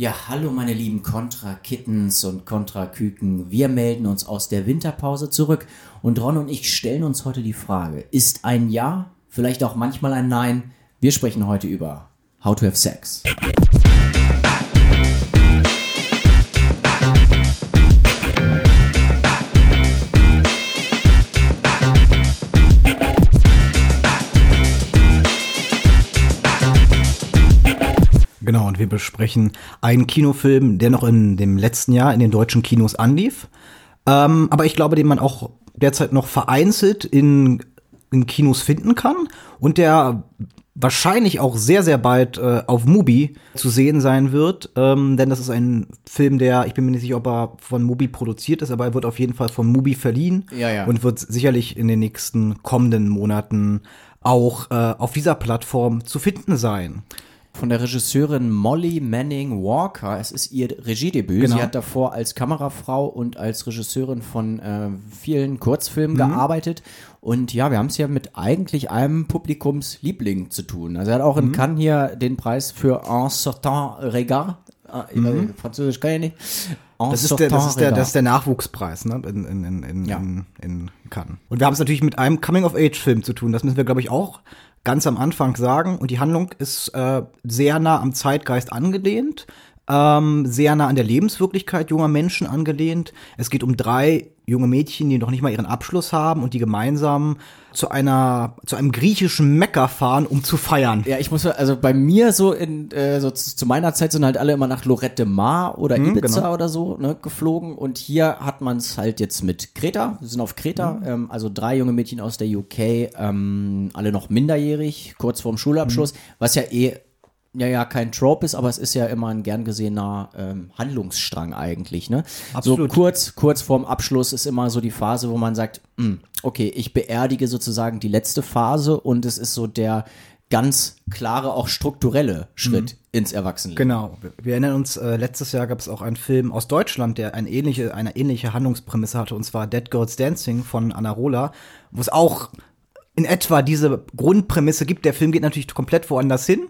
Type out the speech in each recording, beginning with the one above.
Ja, hallo meine lieben Contra-Kittens und Contra-Küken. Wir melden uns aus der Winterpause zurück und Ron und ich stellen uns heute die Frage, ist ein Ja, vielleicht auch manchmal ein Nein? Wir sprechen heute über How to have Sex. Genau, und wir besprechen einen Kinofilm, der noch in dem letzten Jahr in den deutschen Kinos anlief. Ähm, aber ich glaube, den man auch derzeit noch vereinzelt in, in Kinos finden kann und der wahrscheinlich auch sehr, sehr bald äh, auf Mubi zu sehen sein wird. Ähm, denn das ist ein Film, der, ich bin mir nicht sicher, ob er von Mubi produziert ist, aber er wird auf jeden Fall von Mubi verliehen Ja, ja. und wird sicherlich in den nächsten kommenden Monaten auch äh, auf dieser Plattform zu finden sein. Von der Regisseurin Molly Manning Walker. Es ist ihr Regiedebüt. Genau. Sie hat davor als Kamerafrau und als Regisseurin von äh, vielen Kurzfilmen Mhm. gearbeitet. Und ja, wir haben es ja mit eigentlich einem Publikumsliebling zu tun. Also er hat auch Mhm. in Cannes hier den Preis für Un Certain Regard. Äh, Französisch kann ich nicht. Mhm. Das ist, der, das, ist der, das ist der Nachwuchspreis ne? in, in, in, in, Ja. in Cannes. Und wir haben es natürlich mit einem Coming-of-Age-Film zu tun. Das müssen wir, glaube ich, auch ganz am Anfang sagen. Und die Handlung ist äh, sehr nah am Zeitgeist angelehnt, ähm, sehr nah an der Lebenswirklichkeit junger Menschen angelehnt. Es geht um drei junge Mädchen, die noch nicht mal ihren Abschluss haben und die gemeinsam zu einer zu einem griechischen Mekka fahren, um zu feiern. Ja, ich muss, also bei mir so in, äh, so zu, zu meiner Zeit sind halt alle immer nach Lorette Mar oder Ibiza genau. oder so ne, geflogen und hier hat man es halt jetzt mit Kreta, wir sind auf Kreta, ähm, also drei junge Mädchen aus der UK, ähm, alle noch minderjährig, kurz vorm Schulabschluss, was ja eh ja, ja, kein Trope ist, aber es ist ja immer ein gern gesehener ähm, Handlungsstrang eigentlich, ne? Absolut. So kurz, kurz vorm Abschluss ist immer so die Phase, wo man sagt, hm, okay, ich beerdige sozusagen die letzte Phase und es ist so der ganz klare, auch strukturelle Schritt ins Erwachsenenleben. Genau. Wir- Wir erinnern uns, äh, letztes Jahr gab es auch einen Film aus Deutschland, der eine ähnliche, eine ähnliche Handlungsprämisse hatte, und zwar Dead Girls Dancing von Anna Rola, wo es auch in etwa diese Grundprämisse gibt. Der Film geht natürlich komplett woanders hin.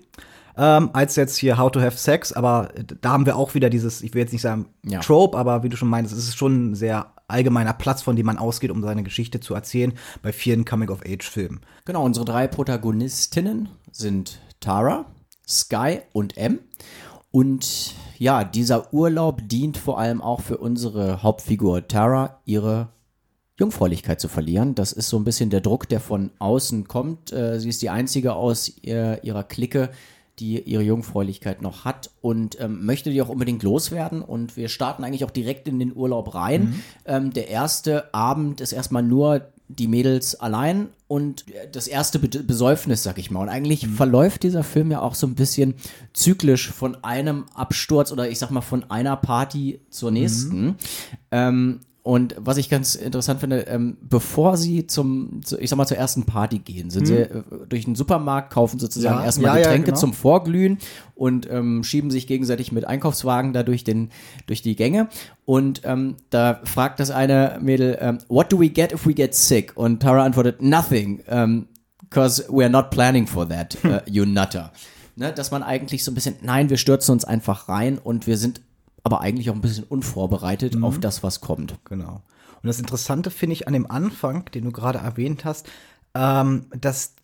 Ähm, als jetzt hier How to Have Sex, aber da haben wir auch wieder dieses, ich will jetzt nicht sagen Ja. Trope, aber wie du schon meintest, es ist schon ein sehr allgemeiner Platz, von dem man ausgeht, um seine Geschichte zu erzählen, bei vielen Coming-of-Age-Filmen. Genau, unsere drei Protagonistinnen sind Tara, Sky und M. Und ja, dieser Urlaub dient vor allem auch für unsere Hauptfigur Tara, ihre Jungfräulichkeit zu verlieren. Das ist so ein bisschen der Druck, der von außen kommt. Äh, sie ist die einzige aus ihr, ihrer Clique, die ihre Jungfräulichkeit noch hat und ähm, möchte die auch unbedingt loswerden. Und wir starten eigentlich auch direkt in den Urlaub rein. Ähm, der erste Abend ist erstmal nur die Mädels allein und das erste Be Besäufnis, sag ich mal. Und eigentlich verläuft dieser Film ja auch so ein bisschen zyklisch von einem Absturz oder ich sag mal von einer Party zur nächsten. Ähm, und was ich ganz interessant finde, ähm, bevor sie zum, zu, ich sag mal, zur ersten Party gehen, sind sie äh, durch den Supermarkt, kaufen sozusagen Ja, erstmal ja, ja, Getränke genau. zum Vorglühen und ähm, schieben sich gegenseitig mit Einkaufswagen da durch, den, durch die Gänge. Und ähm, da fragt das eine Mädel, ähm, what do we get if we get sick? Und Tara antwortet, nothing, ähm, because we're not planning for that, äh, you nutter. Ne, dass man eigentlich so ein bisschen, nein, wir stürzen uns einfach rein und wir sind aber eigentlich auch ein bisschen unvorbereitet Mhm. auf das, was kommt. Genau. Und das Interessante finde ich an dem Anfang, den du gerade erwähnt hast, ähm, dass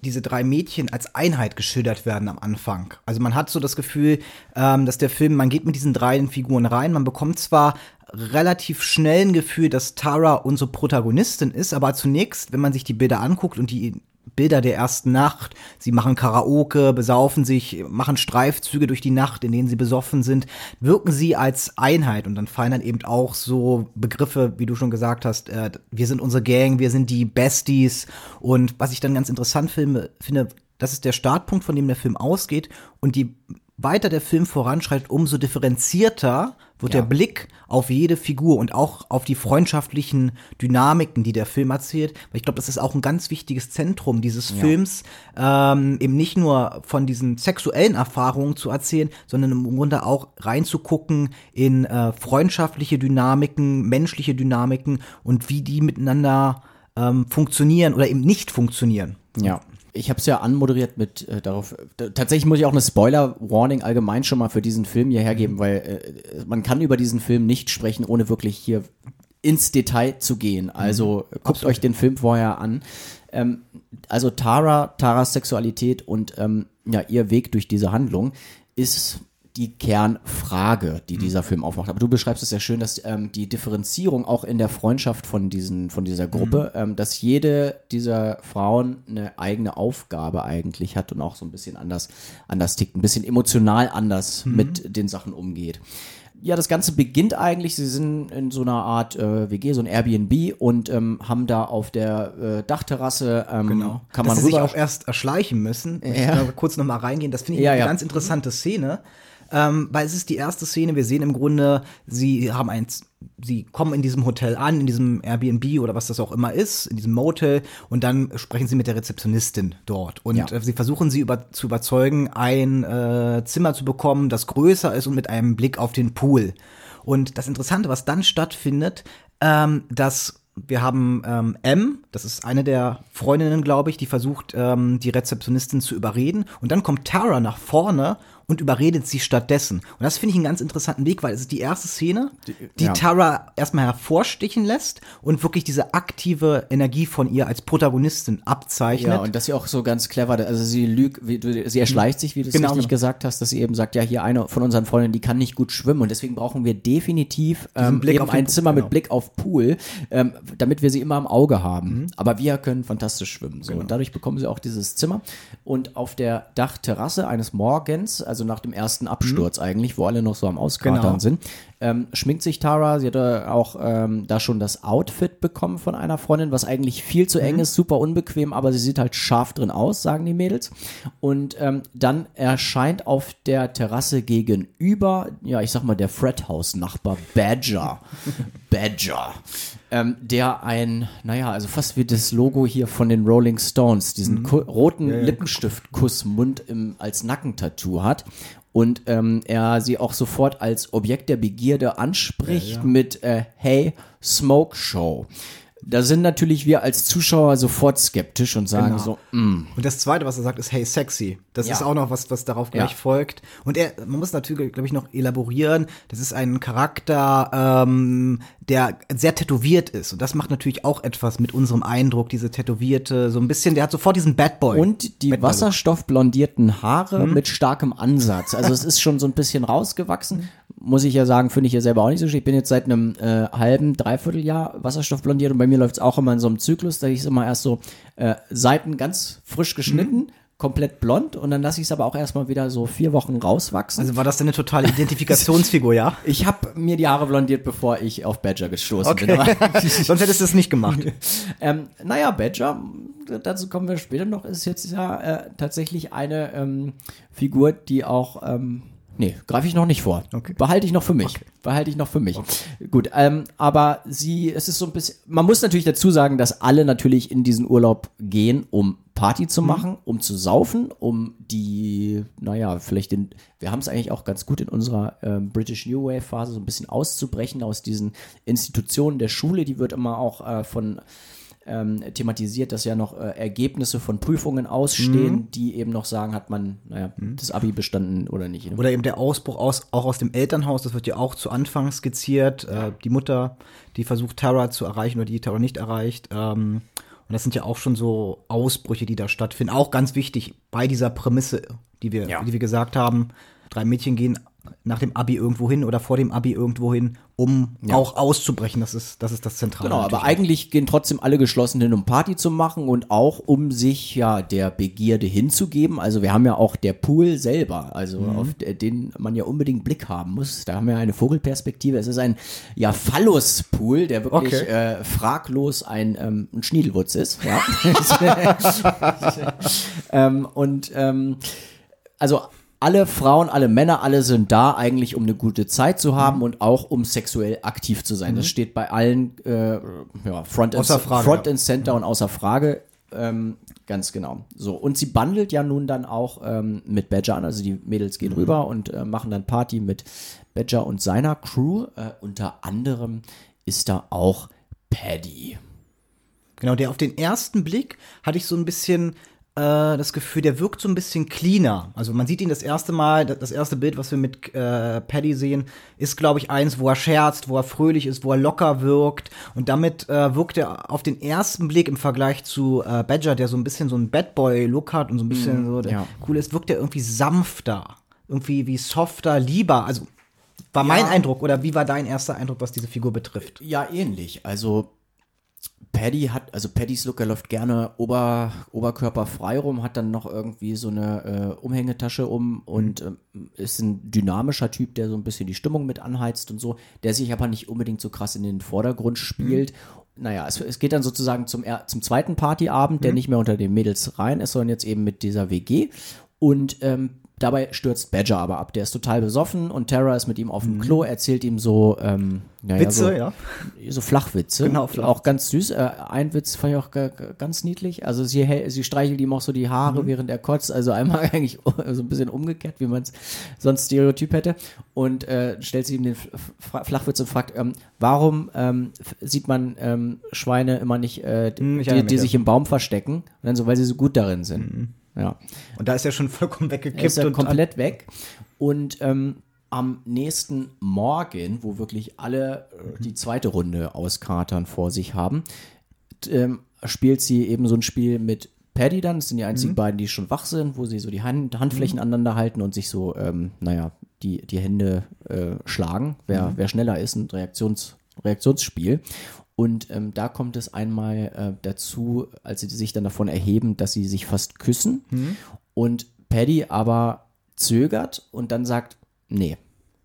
diese drei Mädchen als Einheit geschildert werden am Anfang. Also man hat so das Gefühl, ähm, dass der Film, man geht mit diesen drei Figuren rein, man bekommt zwar relativ schnell ein Gefühl, dass Tara unsere Protagonistin ist, aber zunächst, wenn man sich die Bilder anguckt und die Bilder der ersten Nacht. Sie machen Karaoke, besaufen sich, machen Streifzüge durch die Nacht, in denen sie besoffen sind, wirken sie als Einheit und dann fallen dann eben auch so Begriffe, wie du schon gesagt hast, äh, wir sind unsere Gang, wir sind die Besties. Und was ich dann ganz interessant finde, finde, das ist der Startpunkt, von dem der Film ausgeht. Und je weiter der Film voranschreitet, umso differenzierter wird Ja. der Blick auf jede Figur und auch auf die freundschaftlichen Dynamiken, die der Film erzählt. Weil ich glaube, das ist auch ein ganz wichtiges Zentrum dieses Films, ähm, eben nicht nur von diesen sexuellen Erfahrungen zu erzählen, sondern im Grunde auch reinzugucken in äh, freundschaftliche Dynamiken, menschliche Dynamiken und wie die miteinander ähm, funktionieren oder eben nicht funktionieren. Ja. Ich habe es ja anmoderiert mit äh, darauf. Tatsächlich muss ich auch eine Spoiler-Warning allgemein schon mal für diesen Film hier hergeben, mhm. weil äh, man kann über diesen Film nicht sprechen, ohne wirklich hier ins Detail zu gehen. Also mhm. guckt Absolut. euch den Film vorher an. Ähm, also Tara, Taras Sexualität und ähm, ja, ihr Weg durch diese Handlung ist die Kernfrage, die mhm. dieser Film aufmacht. Aber du beschreibst es sehr schön, dass ähm, die Differenzierung auch in der Freundschaft von diesen, von dieser Gruppe, mhm. ähm, dass jede dieser Frauen eine eigene Aufgabe eigentlich hat und auch so ein bisschen anders, anders tickt, ein bisschen emotional anders mhm. mit den Sachen umgeht. Ja, das Ganze beginnt eigentlich, sie sind in so einer Art äh, WG, so ein Airbnb und ähm, haben da auf der äh, Dachterrasse, ähm, genau. kann man Dass sie sich auch erst erschleichen müssen. Ja. Ich kurz noch mal reingehen, das finde ich ja, eine ja. ganz interessante Szene ähm, weil es ist die erste Szene, wir sehen im Grunde, sie haben eins, sie kommen in diesem Hotel an, in diesem Airbnb oder was das auch immer ist, in diesem Motel und dann sprechen sie mit der Rezeptionistin dort und ja. äh, sie versuchen sie über, zu überzeugen, ein äh, Zimmer zu bekommen, das größer ist und mit einem Blick auf den Pool. Und das Interessante, was dann stattfindet, ähm, dass wir haben ähm, M, das ist eine der Freundinnen, glaube ich, die versucht, ähm, die Rezeptionistin zu überreden. Und dann kommt Tara nach vorne und überredet sie stattdessen. Und das finde ich einen ganz interessanten Weg, weil es ist die erste Szene, die ja. Tara erstmal hervorstichen lässt und wirklich diese aktive Energie von ihr als Protagonistin abzeichnet. Ja, und dass sie auch so ganz clever, also sie lügt, sie erschleicht sich, wie du es genau. richtig gesagt hast, dass sie eben sagt, ja, hier eine von unseren Freundinnen, die kann nicht gut schwimmen und deswegen brauchen wir definitiv ähm, eben ein Zimmer genau. mit Blick auf Pool, ähm, damit wir sie immer im Auge haben. Mhm. Aber wir können fantastisch schwimmen. So. Genau. Und dadurch bekommen sie auch dieses Zimmer. Und auf der Dachterrasse eines Morgens, also also nach dem ersten Absturz mhm. eigentlich, wo alle noch so am Auskatern genau. sind, ähm, schminkt sich Tara. Sie hatte auch ähm, da schon das Outfit bekommen von einer Freundin, was eigentlich viel zu eng mhm. ist, super unbequem, aber sie sieht halt scharf drin aus, sagen die Mädels. Und ähm, dann erscheint auf der Terrasse gegenüber, ja, ich sag mal, der Fred-House-Nachbar Badger. Badger. Ähm, der ein, naja, also fast wie das Logo hier von den Rolling Stones, diesen mhm. roten ja, ja. Lippenstift-Kussmund als Nackentattoo hat und ähm, er sie auch sofort als Objekt der Begierde anspricht ja. mit äh, Hey, Smoke Show. Da sind natürlich wir als Zuschauer sofort skeptisch und sagen genau. so, mm. Und das zweite, was er sagt, ist Hey Sexy. Das ja. ist auch noch was, was darauf gleich ja. folgt. Und er, man muss natürlich, glaube ich, noch elaborieren. Das ist ein Charakter, ähm, der sehr tätowiert ist. Und das macht natürlich auch etwas mit unserem Eindruck, diese tätowierte, so ein bisschen, der hat sofort diesen Bad Boy. Und die wasserstoffblondierten Haare hm? mit starkem Ansatz. Also es ist schon so ein bisschen rausgewachsen. Muss ich ja sagen, finde ich ja selber auch nicht so schön. Ich bin jetzt seit einem äh, halben, dreiviertel Jahr wasserstoffblondiert und bei mir läuft es auch immer in so einem Zyklus, da ich es immer erst so äh, Seiten ganz frisch geschnitten. Mhm komplett blond und dann lasse ich es aber auch erstmal wieder so vier Wochen rauswachsen. Also war das denn eine totale Identifikationsfigur, ja? Ich habe mir die Haare blondiert, bevor ich auf Badger gestoßen okay. bin. Sonst hättest du es nicht gemacht. ähm, naja, Badger, dazu kommen wir später noch, ist jetzt ja äh, tatsächlich eine ähm, Figur, die auch ähm, Nee, greife ich noch nicht vor. Okay. Behalte ich noch für mich. Okay. Behalte ich noch für mich. Okay. Gut, ähm, aber sie, es ist so ein bisschen, man muss natürlich dazu sagen, dass alle natürlich in diesen Urlaub gehen, um Party zu mhm. machen, mhm. um zu saufen, um die, naja, vielleicht den, wir haben es eigentlich auch ganz gut in unserer ähm, British New Wave Phase so ein bisschen auszubrechen aus diesen Institutionen der Schule, die wird immer auch äh, von ähm, thematisiert, dass ja noch äh, Ergebnisse von Prüfungen ausstehen, mhm. die eben noch sagen, hat man, naja, mhm. das Abi bestanden oder nicht. Ne? Oder eben der Ausbruch aus, auch aus dem Elternhaus, das wird ja auch zu Anfang skizziert. Äh, die Mutter, die versucht, Tara zu erreichen oder die Tara nicht erreicht. Ähm, und das sind ja auch schon so Ausbrüche, die da stattfinden. Auch ganz wichtig bei dieser Prämisse, die wir, ja. die wir gesagt haben. Drei Mädchen gehen nach dem Abi irgendwo hin oder vor dem Abi irgendwo hin, um ja. auch auszubrechen. Das ist, das ist das Zentrale. Genau, aber eigentlich gehen trotzdem alle geschlossen hin, um Party zu machen und auch um sich ja der Begierde hinzugeben. Also wir haben ja auch der Pool selber, also mhm. auf den man ja unbedingt Blick haben muss. Da haben wir eine Vogelperspektive. Es ist ein ja Phallus-Pool, der wirklich okay. äh, fraglos ein, ähm, ein Schniedelwutz ist. Ja. ähm, und ähm, also alle Frauen, alle Männer, alle sind da eigentlich, um eine gute Zeit zu haben mhm. und auch um sexuell aktiv zu sein. Mhm. Das steht bei allen äh, ja, Front, and, Frage, Front ja. and Center und außer Frage. Ähm, ganz genau. So, und sie bandelt ja nun dann auch ähm, mit Badger an. Also die Mädels gehen mhm. rüber und äh, machen dann Party mit Badger und seiner Crew. Äh, unter anderem ist da auch Paddy. Genau, der auf den ersten Blick hatte ich so ein bisschen das Gefühl, der wirkt so ein bisschen cleaner. Also man sieht ihn das erste Mal, das erste Bild, was wir mit äh, Paddy sehen, ist, glaube ich, eins, wo er scherzt, wo er fröhlich ist, wo er locker wirkt. Und damit äh, wirkt er auf den ersten Blick im Vergleich zu äh, Badger, der so ein bisschen so ein Bad Boy-Look hat und so ein bisschen so der ja. cool ist, wirkt er irgendwie sanfter. Irgendwie wie softer, lieber. Also war mein Ja. Eindruck oder wie war dein erster Eindruck, was diese Figur betrifft? Ja, ähnlich. Also Paddy hat, also Paddys Look, er läuft gerne Ober, oberkörperfrei rum, hat dann noch irgendwie so eine äh, Umhängetasche um und ähm, ist ein dynamischer Typ, der so ein bisschen die Stimmung mit anheizt und so, der sich aber nicht unbedingt so krass in den Vordergrund spielt. Naja, es, es geht dann sozusagen zum, zum zweiten Partyabend, der nicht mehr unter den Mädels rein ist, sondern jetzt eben mit dieser WG. Und ähm, dabei stürzt Badger aber ab. Der ist total besoffen und Tara ist mit ihm auf dem Klo, erzählt ihm so, ähm, naja, Witze, so, ja. so Flachwitze. Genau, Flachwitze. Auch ganz süß. Äh, ein Witz fand ich auch ga- ga- ganz niedlich. Also sie, sie streichelt ihm auch so die Mhm. Haare, während er kotzt. Also einmal eigentlich so ein bisschen umgekehrt, wie man es sonst Stereotyp hätte. Und äh, stellt sie ihm den F- Flachwitz und fragt, ähm, warum ähm, sieht man ähm, Schweine immer nicht, äh, Hm, die, die ja. sich im Baum verstecken? Und dann so, weil sie so gut darin sind. Ja. Und da ist er schon vollkommen weggekippt. Ist er und komplett weg. Und ähm, am nächsten Morgen, wo wirklich alle äh, die zweite Runde auskatern vor sich haben, ähm, spielt sie eben so ein Spiel mit Paddy dann. Das sind die einzigen beiden, die schon wach sind, wo sie so die Hand, Handflächen aneinander halten und sich so, ähm, naja, die, die Hände äh, schlagen, wer, wer schneller ist, ein Reaktions, Reaktionsspiel. Und ähm, da kommt es einmal äh, dazu, als sie sich dann davon erheben, dass sie sich fast küssen. Und Paddy aber zögert und dann sagt, nee.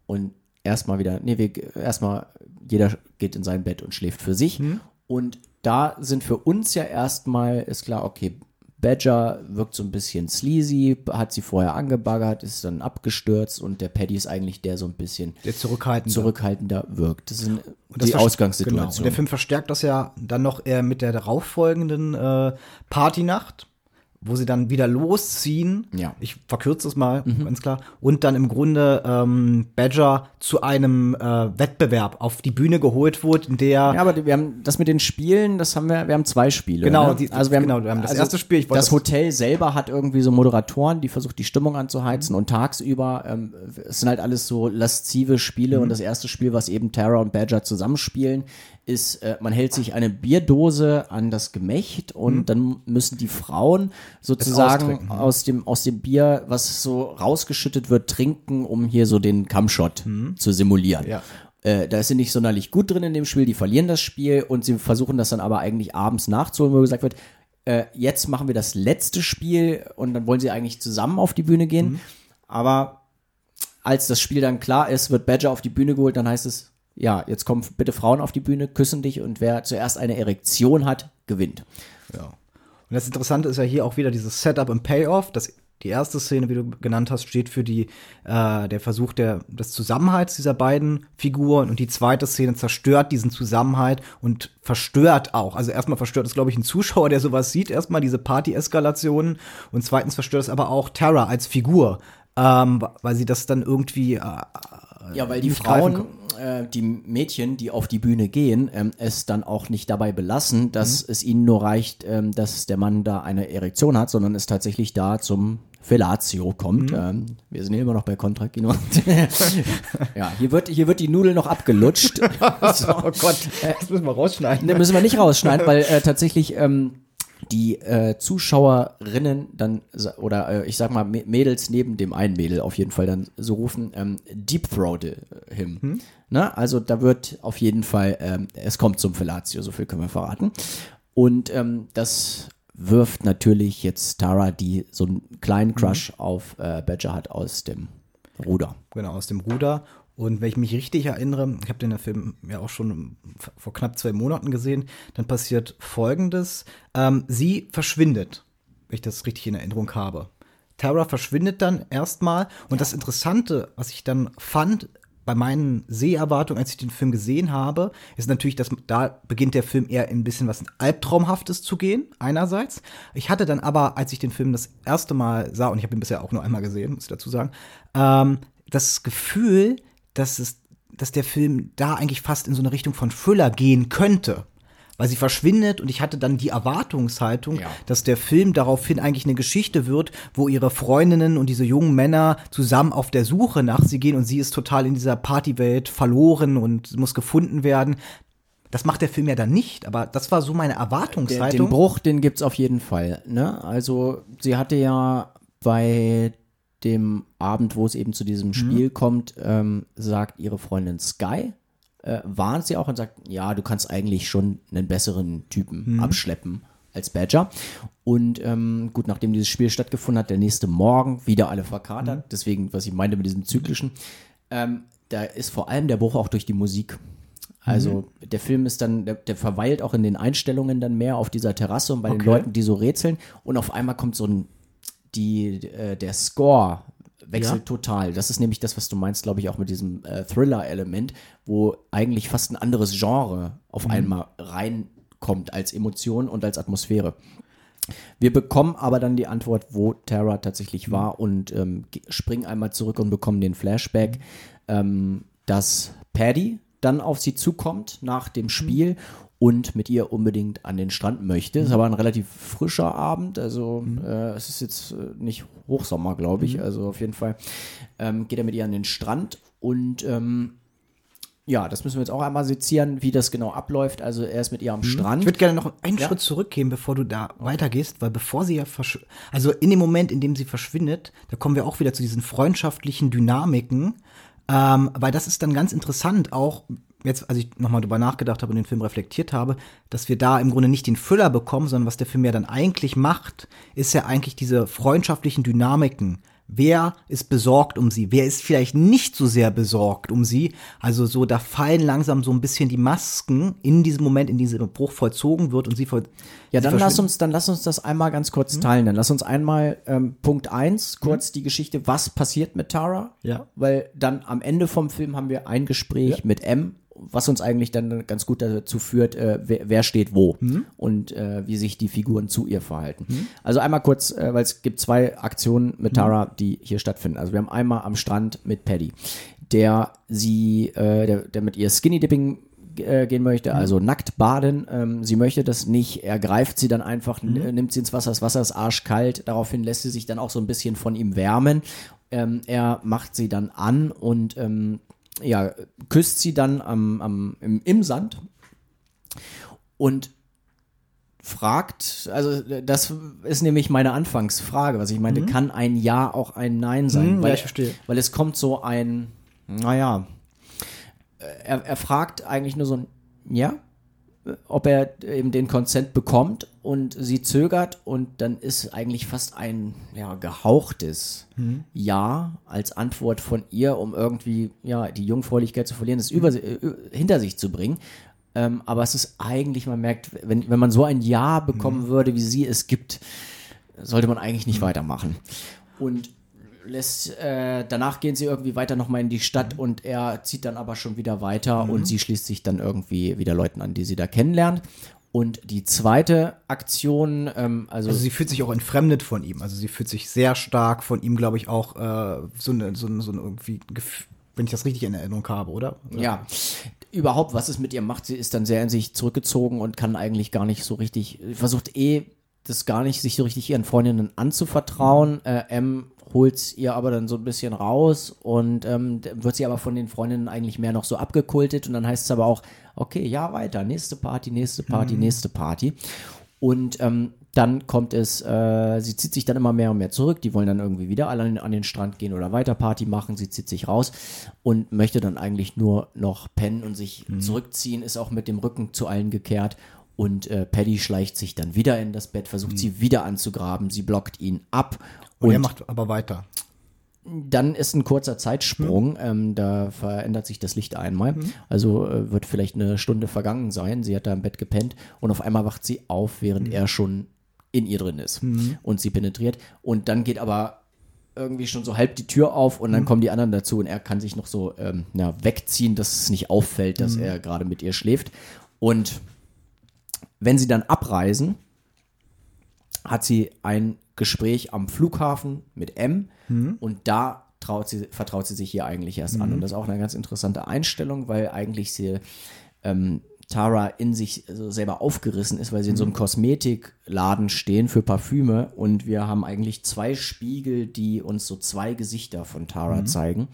Und erstmal wieder, nee, wir erstmal, jeder geht in sein Bett und schläft für sich. Und da sind für uns ja erstmal, ist klar, okay, Badger wirkt so ein bisschen sleazy, hat sie vorher angebaggert, ist dann abgestürzt und der Paddy ist eigentlich der so ein bisschen Der zurückhaltende. zurückhaltender wirkt. Das ist die das verst- Genau. Und Ausgangssituation. der Film verstärkt das ja dann noch äh, mit der darauffolgenden äh, Partynacht, wo sie dann wieder losziehen. Ja. Mhm. Ich verkürze es mal, ganz klar. Und dann im Grunde ähm, Badger zu einem äh, Wettbewerb auf die Bühne geholt wurde, in der Ja, aber wir haben das mit den Spielen, das haben wir, wir haben zwei Spiele. Genau, ne? die- also wir haben, genau, wir haben das also erste Spiel, ich wollte das das- Hotel selber hat irgendwie so Moderatoren, die versucht die Stimmung anzuheizen Mhm. und tagsüber, ähm, es sind halt alles so laszive Spiele Mhm. und das erste Spiel, was eben Tara und Badger zusammenspielen, ist, äh, man hält sich eine Bierdose an das Gemächt und dann müssen die Frauen sozusagen mhm. aus dem, aus dem Bier, was so rausgeschüttet wird, trinken, um hier so den Kammshot zu simulieren. Mhm. Ja. Äh, da ist sie nicht sonderlich gut drin in dem Spiel, die verlieren das Spiel und sie versuchen das dann aber eigentlich abends nachzuholen, wo gesagt wird, äh, jetzt machen wir das letzte Spiel und dann wollen sie eigentlich zusammen auf die Bühne gehen. Aber als das Spiel dann klar ist, wird Badger auf die Bühne geholt, dann heißt es, ja, jetzt kommen bitte Frauen auf die Bühne, küssen dich und wer zuerst eine Erektion hat, gewinnt. Ja. Und das Interessante ist ja hier auch wieder dieses Setup und Payoff. Das, die erste Szene, wie du genannt hast, steht für die, äh, der Versuch der, des Zusammenhalts dieser beiden Figuren. Und die zweite Szene zerstört diesen Zusammenhalt und verstört auch. Also erstmal verstört es, glaube ich, ein Zuschauer, der sowas sieht. Erstmal diese Party-Eskalationen. Und zweitens verstört es aber auch Tara als Figur. Ähm, weil sie das dann irgendwie äh, Ja, weil die Frauen, äh, die Mädchen, die auf die Bühne gehen, ähm, es dann auch nicht dabei belassen, dass es ihnen nur reicht, ähm, dass der Mann da eine Erektion hat, sondern es tatsächlich da zum Fellatio kommt. Ähm, wir sind hier immer noch bei Contra Kino. ja, hier wird, hier wird die Nudel noch abgelutscht. so. Oh Gott, das müssen wir rausschneiden. Ne, müssen wir nicht rausschneiden, weil äh, tatsächlich ähm, die äh, Zuschauerinnen dann, oder äh, ich sag mal Mä- Mädels neben dem einen Mädel auf jeden Fall dann so rufen, ähm, Deep Throat him. Ne? Also da wird auf jeden Fall, ähm, es kommt zum Fellatio, so viel können wir verraten. Und ähm, das wirft natürlich jetzt Tara, die so einen kleinen Crush auf äh, Badger hat, aus dem Ruder. Genau, aus dem Ruder. Und wenn ich mich richtig erinnere, ich habe den Film ja auch schon vor knapp zwei Monaten gesehen, dann passiert Folgendes. Ähm, sie verschwindet, wenn ich das richtig in Erinnerung habe. Tara verschwindet dann erstmal. Und das Interessante, was ich dann fand bei meinen Seherwartungen, als ich den Film gesehen habe, ist natürlich, dass da beginnt der Film eher ein bisschen was Albtraumhaftes zu gehen, einerseits. Ich hatte dann aber, als ich den Film das erste Mal sah, und ich habe ihn bisher auch nur einmal gesehen, muss ich dazu sagen, ähm, das Gefühl, dass es, dass der Film da eigentlich fast in so eine Richtung von Thriller gehen könnte. Weil sie verschwindet und ich hatte dann die Erwartungshaltung, Ja. dass der Film daraufhin eigentlich eine Geschichte wird, wo ihre Freundinnen und diese jungen Männer zusammen auf der Suche nach sie gehen und sie ist total in dieser Partywelt verloren und muss gefunden werden. Das macht der Film ja dann nicht, aber das war so meine Erwartungshaltung. den Bruch, den gibt's auf jeden Fall. Ne? Also sie hatte ja bei dem Abend, wo es eben zu diesem Spiel kommt, ähm, sagt ihre Freundin Sky, äh, warnt sie auch und sagt, ja, du kannst eigentlich schon einen besseren Typen abschleppen als Badger. Und ähm, gut, nachdem dieses Spiel stattgefunden hat, der nächste Morgen wieder alle verkatert. Deswegen, was ich meinte mit diesem zyklischen, ähm, da ist vor allem der Bruch auch durch die Musik. Also der Film ist dann, der, der verweilt auch in den Einstellungen dann mehr auf dieser Terrasse und bei den Okay. Leuten, die so rätseln. Und auf einmal kommt so ein, die, äh, der Score wechselt Ja. total. Das ist nämlich das, was du meinst, glaube ich, auch mit diesem äh, Thriller-Element, wo eigentlich fast ein anderes Genre auf einmal reinkommt als Emotion und als Atmosphäre. Wir bekommen aber dann die Antwort, wo Tara tatsächlich war und ähm, ge- springen einmal zurück und bekommen den Flashback, ähm, dass Paddy dann auf sie zukommt nach dem Spiel und mit ihr unbedingt an den Strand möchte. Es ist aber ein relativ frischer Abend, also äh, es ist jetzt äh, nicht Hochsommer, glaube ich. Also auf jeden Fall ähm, geht er mit ihr an den Strand und ähm, ja, das müssen wir jetzt auch einmal sezieren, wie das genau abläuft. Also er ist mit ihr am Strand. Ich würde gerne noch einen Ja. Schritt zurückgehen, bevor du da weitergehst, weil bevor sie ja versch also in dem Moment, in dem sie verschwindet, da kommen wir auch wieder zu diesen freundschaftlichen Dynamiken, ähm, weil das ist dann ganz interessant auch jetzt, als ich nochmal drüber nachgedacht habe und den Film reflektiert habe, dass wir da im Grunde nicht den Thriller bekommen, sondern was der Film ja dann eigentlich macht, ist ja eigentlich diese freundschaftlichen Dynamiken. Wer ist besorgt um sie? Wer ist vielleicht nicht so sehr besorgt um sie? Also so, da fallen langsam so ein bisschen die Masken in diesem Moment, in diesem Bruch vollzogen wird und sie voll. Ja, dann lass uns, dann lass uns das einmal ganz kurz teilen. Dann lass uns einmal ähm, Punkt eins kurz die Geschichte, was passiert mit Tara. Ja. Weil dann am Ende vom Film haben wir ein Gespräch mit M, was uns eigentlich dann ganz gut dazu führt, äh, wer, wer steht wo und äh, wie sich die Figuren zu ihr verhalten. Also einmal kurz, äh, weil es gibt zwei Aktionen mit Tara, die hier stattfinden. Also wir haben einmal am Strand mit Paddy, der sie, äh, der, der mit ihr Skinny Dipping äh, gehen möchte, also nackt baden. Ähm, sie möchte das nicht. Er greift sie dann einfach, n- nimmt sie ins Wasser. Das Wasser ist arschkalt. Daraufhin lässt sie sich dann auch so ein bisschen von ihm wärmen. Ähm, er macht sie dann an und ähm, ja, küsst sie dann am, am, im, im Sand und fragt, also das ist nämlich meine Anfangsfrage, was ich meinte, kann ein Ja auch ein Nein sein? Mhm, weil, ja, ich verstehe. Weil es kommt so ein, naja, er, er fragt eigentlich nur so ein Ja, ob er eben den Consent bekommt und sie zögert und dann ist eigentlich fast ein ja, gehauchtes Ja als Antwort von ihr, um irgendwie ja die Jungfräulichkeit zu verlieren, das über, äh, hinter sich zu bringen. Ähm, aber es ist eigentlich, man merkt, wenn, wenn man so ein Ja bekommen würde, wie sie es gibt, sollte man eigentlich nicht weitermachen. Und lässt, äh, danach gehen sie irgendwie weiter nochmal in die Stadt und er zieht dann aber schon wieder weiter und sie schließt sich dann irgendwie wieder Leuten an, die sie da kennenlernt. Und die zweite Aktion, ähm, also, Also sie fühlt sich auch entfremdet von ihm. Also sie fühlt sich sehr stark von ihm, glaube ich, auch äh, so eine, so, ein- so ein irgendwie, wenn ich das richtig in Erinnerung habe, oder? ja, überhaupt, was es mit ihr macht, sie ist dann sehr in sich zurückgezogen und kann eigentlich gar nicht so richtig, versucht eh das gar nicht, sich so richtig ihren Freundinnen anzuvertrauen. Äh, M holt ihr aber dann so ein bisschen raus und ähm, wird sie aber von den Freundinnen eigentlich mehr noch so abgekultet und dann heißt es aber auch, okay, ja, weiter, nächste Party, nächste Party, nächste Party. Und ähm, dann kommt es, äh, sie zieht sich dann immer mehr und mehr zurück. Die wollen dann irgendwie wieder alle an, an den Strand gehen oder weiter Party machen. Sie zieht sich raus und möchte dann eigentlich nur noch pennen und sich zurückziehen, ist auch mit dem Rücken zu allen gekehrt. Und äh, Paddy schleicht sich dann wieder in das Bett, versucht sie wieder anzugraben. Sie blockt ihn ab. Und, er macht aber weiter. Dann ist ein kurzer Zeitsprung, ähm, da verändert sich das Licht einmal. Also äh, wird vielleicht eine Stunde vergangen sein. Sie hat da im Bett gepennt und auf einmal wacht sie auf, während er schon in ihr drin ist und sie penetriert. Und dann geht aber irgendwie schon so halb die Tür auf und dann kommen die anderen dazu und er kann sich noch so ähm, ja, wegziehen, dass es nicht auffällt, dass er gerade mit ihr schläft. Und wenn sie dann abreisen, hat sie ein Gespräch am Flughafen mit M und da sie, vertraut sie sich hier eigentlich erst an. Und das ist auch eine ganz interessante Einstellung, weil eigentlich sie ähm, Tara in sich so selber aufgerissen ist, weil sie in so einem Kosmetikladen stehen für Parfüme. Und wir haben eigentlich zwei Spiegel, die uns so zwei Gesichter von Tara zeigen.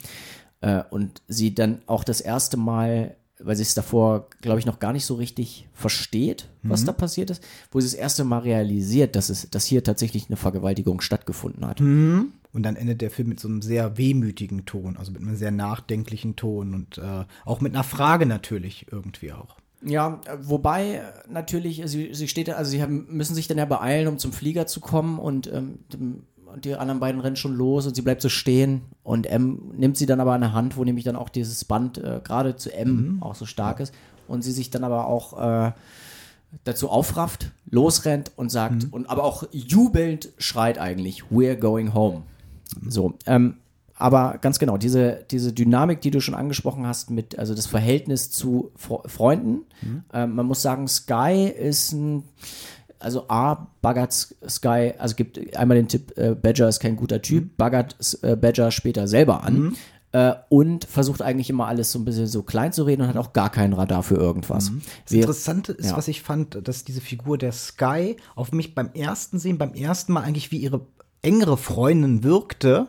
Äh, und sie dann auch das erste Mal, weil sie es davor, glaube ich, noch gar nicht so richtig versteht, was da passiert ist, wo sie das erste Mal realisiert, dass es, dass hier tatsächlich eine Vergewaltigung stattgefunden hat. Und dann endet der Film mit so einem sehr wehmütigen Ton, also mit einem sehr nachdenklichen Ton und äh, auch mit einer Frage natürlich irgendwie auch. Ja, wobei natürlich, sie, sie steht, also sie haben, müssen sich dann ja beeilen, um zum Flieger zu kommen und, ähm, und die anderen beiden rennen schon los und sie bleibt so stehen und M nimmt sie dann aber an der Hand, wo nämlich dann auch dieses Band äh, gerade zu M auch so stark ist und sie sich dann aber auch äh, dazu aufrafft, losrennt und sagt und aber auch jubelnd schreit eigentlich, we're going home. So, ähm, aber ganz genau, diese, diese Dynamik, die du schon angesprochen hast, mit, also das Verhältnis zu Fre Freunden. Ähm, man muss sagen, Sky ist ein, also A, baggert Sky, also gibt einmal den Tipp, äh, Badger ist kein guter Typ, baggert äh, Badger später selber an. Äh, und versucht eigentlich immer alles so ein bisschen so klein zu reden und hat auch gar keinen Radar für irgendwas. Das Wir- Interessante ist, ja. was ich fand, dass diese Figur der Sky auf mich beim ersten Sehen, beim ersten Mal eigentlich wie ihre engere Freundin wirkte,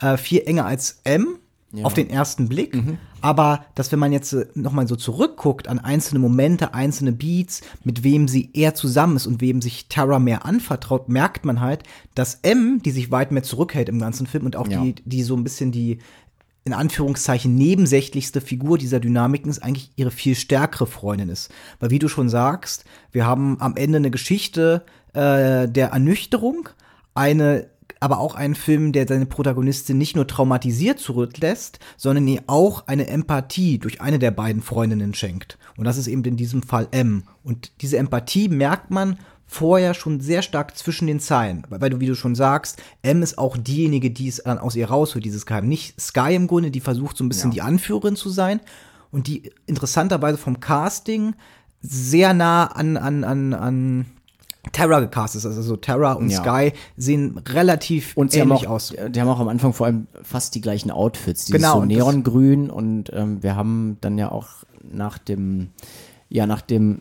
äh, viel enger als M auf den ersten Blick. Aber dass wenn man jetzt äh, noch mal so zurückguckt an einzelne Momente, einzelne Beats, mit wem sie eher zusammen ist und wem sich Tara mehr anvertraut, merkt man halt, dass M, die sich weit mehr zurückhält im ganzen Film und auch Ja. die, die so ein bisschen die in Anführungszeichen nebensächlichste Figur dieser Dynamiken ist eigentlich ihre viel stärkere Freundin ist. Weil wie du schon sagst, wir haben am Ende eine Geschichte äh, der Ernüchterung, eine aber auch einen Film, der seine Protagonistin nicht nur traumatisiert zurücklässt, sondern ihr auch eine Empathie durch eine der beiden Freundinnen schenkt. Und das ist eben in diesem Fall M. Und diese Empathie merkt man vorher schon sehr stark zwischen den Zeilen. Weil, weil du, wie du schon sagst, M ist auch diejenige, die es dann aus ihr rausholt, dieses Geheim. Nicht Sky im Grunde, die versucht so ein bisschen Ja. die Anführerin zu sein und die interessanterweise vom Casting sehr nah an, an, an, an Terra gecastet ist. Also so Terra und Ja. Sky sehen relativ Und ähnlich auch, aus. die haben auch am Anfang vor allem fast die gleichen Outfits. Dieses Genau, so neongrün und ähm, wir haben dann ja auch nach dem, ja, nach dem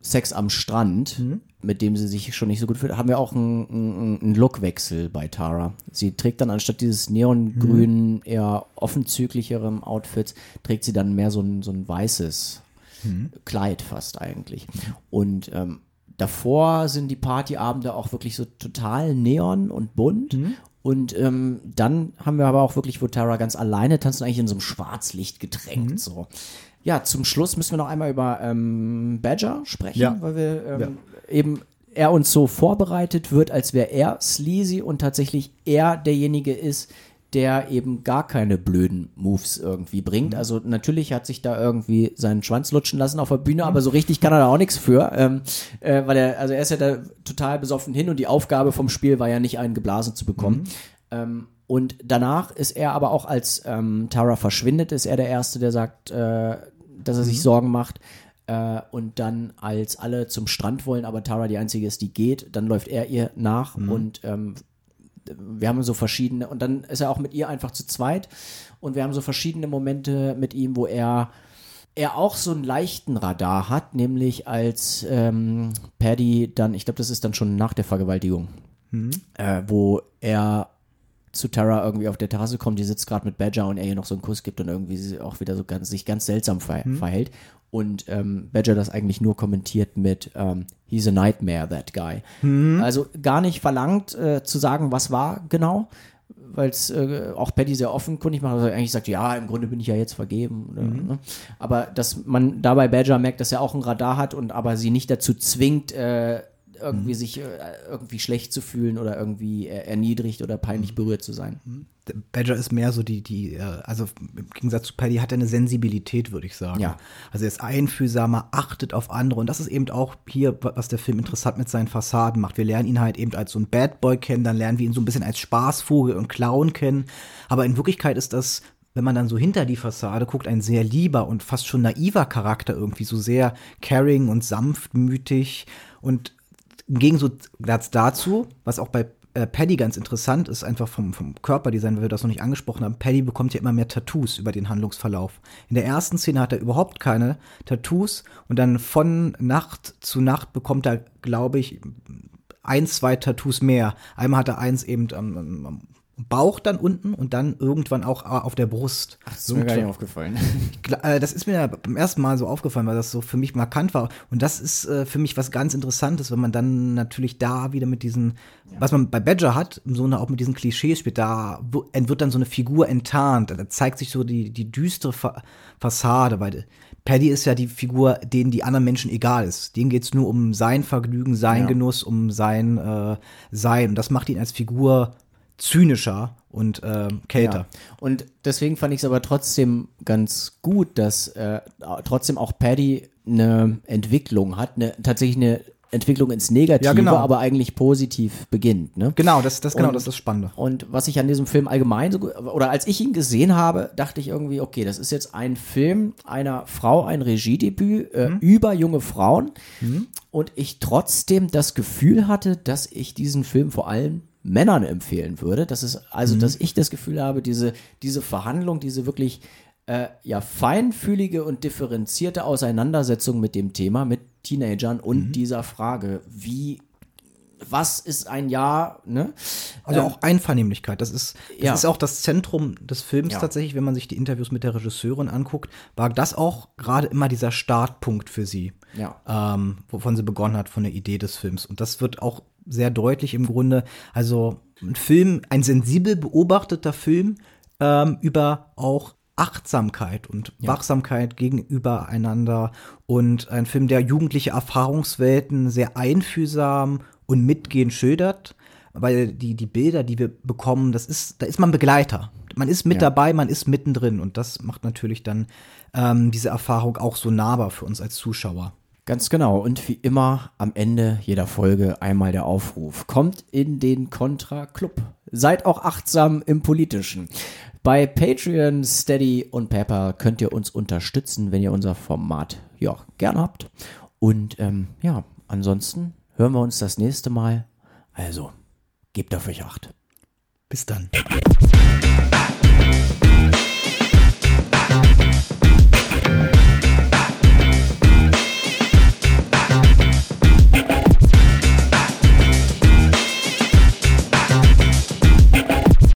Sex am Strand, Mhm. mit dem sie sich schon nicht so gut fühlt, haben wir auch einen, einen, einen Lookwechsel bei Tara. Sie trägt dann anstatt dieses neongrünen, Mhm. eher offenzüglicherem Outfits, trägt sie dann mehr so ein, so ein weißes Mhm. Kleid fast eigentlich. Und ähm, davor sind die Partyabende auch wirklich so total neon und bunt. Mhm. Und ähm, dann haben wir aber auch wirklich, wo Tara ganz alleine tanzt, und eigentlich in so einem Schwarzlicht getränkt. Mhm. So. Ja, zum Schluss müssen wir noch einmal über ähm, Badger sprechen, Ja. weil wir ähm, eben er uns so vorbereitet wird, als wäre er sleazy und tatsächlich er derjenige ist, der eben gar keine blöden Moves irgendwie bringt. Mhm. Also natürlich hat sich da irgendwie seinen Schwanz lutschen lassen auf der Bühne, aber so richtig kann er da auch nichts für, ähm, äh, weil er, also er ist ja da total besoffen hin und die Aufgabe vom Spiel war ja nicht einen geblasen zu bekommen. Mhm. Ähm, und danach ist er aber auch, als ähm, Tara verschwindet, ist er der Erste, der sagt, äh, dass er sich Sorgen macht. Äh, und dann, als alle zum Strand wollen, aber Tara die Einzige ist, die geht, dann läuft er ihr nach und ähm, wir haben so verschiedene, und dann ist er auch mit ihr einfach zu zweit. Und wir haben so verschiedene Momente mit ihm, wo er er auch so einen leichten Radar hat, nämlich als ähm, Paddy dann, ich glaube, das ist dann schon nach der Vergewaltigung, äh, wo er zu Tara irgendwie auf der Terrasse kommt, die sitzt gerade mit Badger und er ihr noch so einen Kuss gibt und irgendwie sie auch wieder so ganz, sich ganz seltsam ver verhält. Und ähm, Badger das eigentlich nur kommentiert mit ähm, He's a nightmare, that guy. Also gar nicht verlangt äh, zu sagen, was war genau, weil es äh, auch Paddy sehr offenkundig macht, also eigentlich sagt, ja, im Grunde bin ich ja jetzt vergeben. Oder, ne? Aber dass man dabei Badger merkt, dass er auch ein Radar hat und aber sie nicht dazu zwingt, äh, irgendwie sich äh, irgendwie schlecht zu fühlen oder irgendwie äh, erniedrigt oder peinlich berührt zu sein. Badger ist mehr so die, die, äh, also im Gegensatz zu Paddy hat er eine Sensibilität, würde ich sagen. Ja. Also er ist einfühlsamer, achtet auf andere und das ist eben auch hier, was der Film interessant mit seinen Fassaden macht. Wir lernen ihn halt eben als so ein Bad Boy kennen, dann lernen wir ihn so ein bisschen als Spaßvogel und Clown kennen. Aber in Wirklichkeit ist das, wenn man dann so hinter die Fassade guckt, ein sehr lieber und fast schon naiver Charakter irgendwie, so sehr caring und sanftmütig und im Gegensatz dazu, was auch bei äh, Paddy ganz interessant ist, einfach vom, vom Körperdesign, weil wir das noch nicht angesprochen haben. Paddy bekommt ja immer mehr Tattoos über den Handlungsverlauf. In der ersten Szene hat er überhaupt keine Tattoos und dann von Nacht zu Nacht bekommt er, glaube ich, ein, zwei Tattoos mehr. Einmal hat er eins eben am, am Bauch dann unten und dann irgendwann auch äh, auf der Brust. Ach, das ist mir gar nicht aufgefallen. Äh, das ist mir beim ersten Mal so aufgefallen, weil das so für mich markant war. Und das ist äh, für mich was ganz Interessantes, wenn man dann natürlich da wieder mit diesen, ja. was man bei Badger hat, im Sinne auch mit diesen Klischees spielt, da wird dann so eine Figur enttarnt. Da zeigt sich so die, die düstere Fa Fassade, weil Paddy ist ja die Figur, denen die anderen Menschen egal ist. Denen geht's nur um sein Vergnügen, sein ja. Genuss, um sein äh, Sein. Und das macht ihn als Figur zynischer und äh, kälter. Ja. Und deswegen fand ich es aber trotzdem ganz gut, dass äh, trotzdem auch Paddy eine Entwicklung hat, eine, tatsächlich eine Entwicklung ins Negative, ja, genau. aber eigentlich positiv beginnt. Ne? Genau, das, das, genau, und, das ist das Spannende. Und was ich an diesem Film allgemein, so, oder als ich ihn gesehen habe, dachte ich irgendwie, okay, das ist jetzt ein Film einer Frau, ein Regiedebüt äh, mhm. über junge Frauen. Mhm. Und ich trotzdem das Gefühl hatte, dass ich diesen Film vor allem Männern empfehlen würde. Das ist also, mhm. dass ich das Gefühl habe, diese, diese Verhandlung, diese wirklich äh, ja feinfühlige und differenzierte Auseinandersetzung mit dem Thema, mit Teenagern und mhm. dieser Frage, wie was ist ein Jahr, ne? Also ähm, auch Einvernehmlichkeit. Das ist, das ja. ist auch das Zentrum des Films ja. tatsächlich, wenn man sich die Interviews mit der Regisseurin anguckt, war das auch gerade immer dieser Startpunkt für sie. Ja. Ähm, wovon sie begonnen hat, von der Idee des Films. Und das wird auch sehr deutlich im Grunde. Also ein Film, ein sensibel beobachteter Film ähm, über auch Achtsamkeit und ja. Wachsamkeit gegenüber einander und ein Film, der jugendliche Erfahrungswelten sehr einfühlsam und mitgehend schildert, weil die, die Bilder, die wir bekommen, das ist, da ist man Begleiter. Man ist mit ja. dabei, man ist mittendrin und das macht natürlich dann ähm, diese Erfahrung auch so nahbar für uns als Zuschauer. Ganz genau. Und wie immer am Ende jeder Folge einmal der Aufruf. Kommt in den Contra Club. Seid auch achtsam im Politischen. Bei Patreon, Steady und Pepper könnt ihr uns unterstützen, wenn ihr unser Format ja, gern habt. Und ähm, ja, ansonsten hören wir uns das nächste Mal. Also, gebt auf euch acht. Bis dann.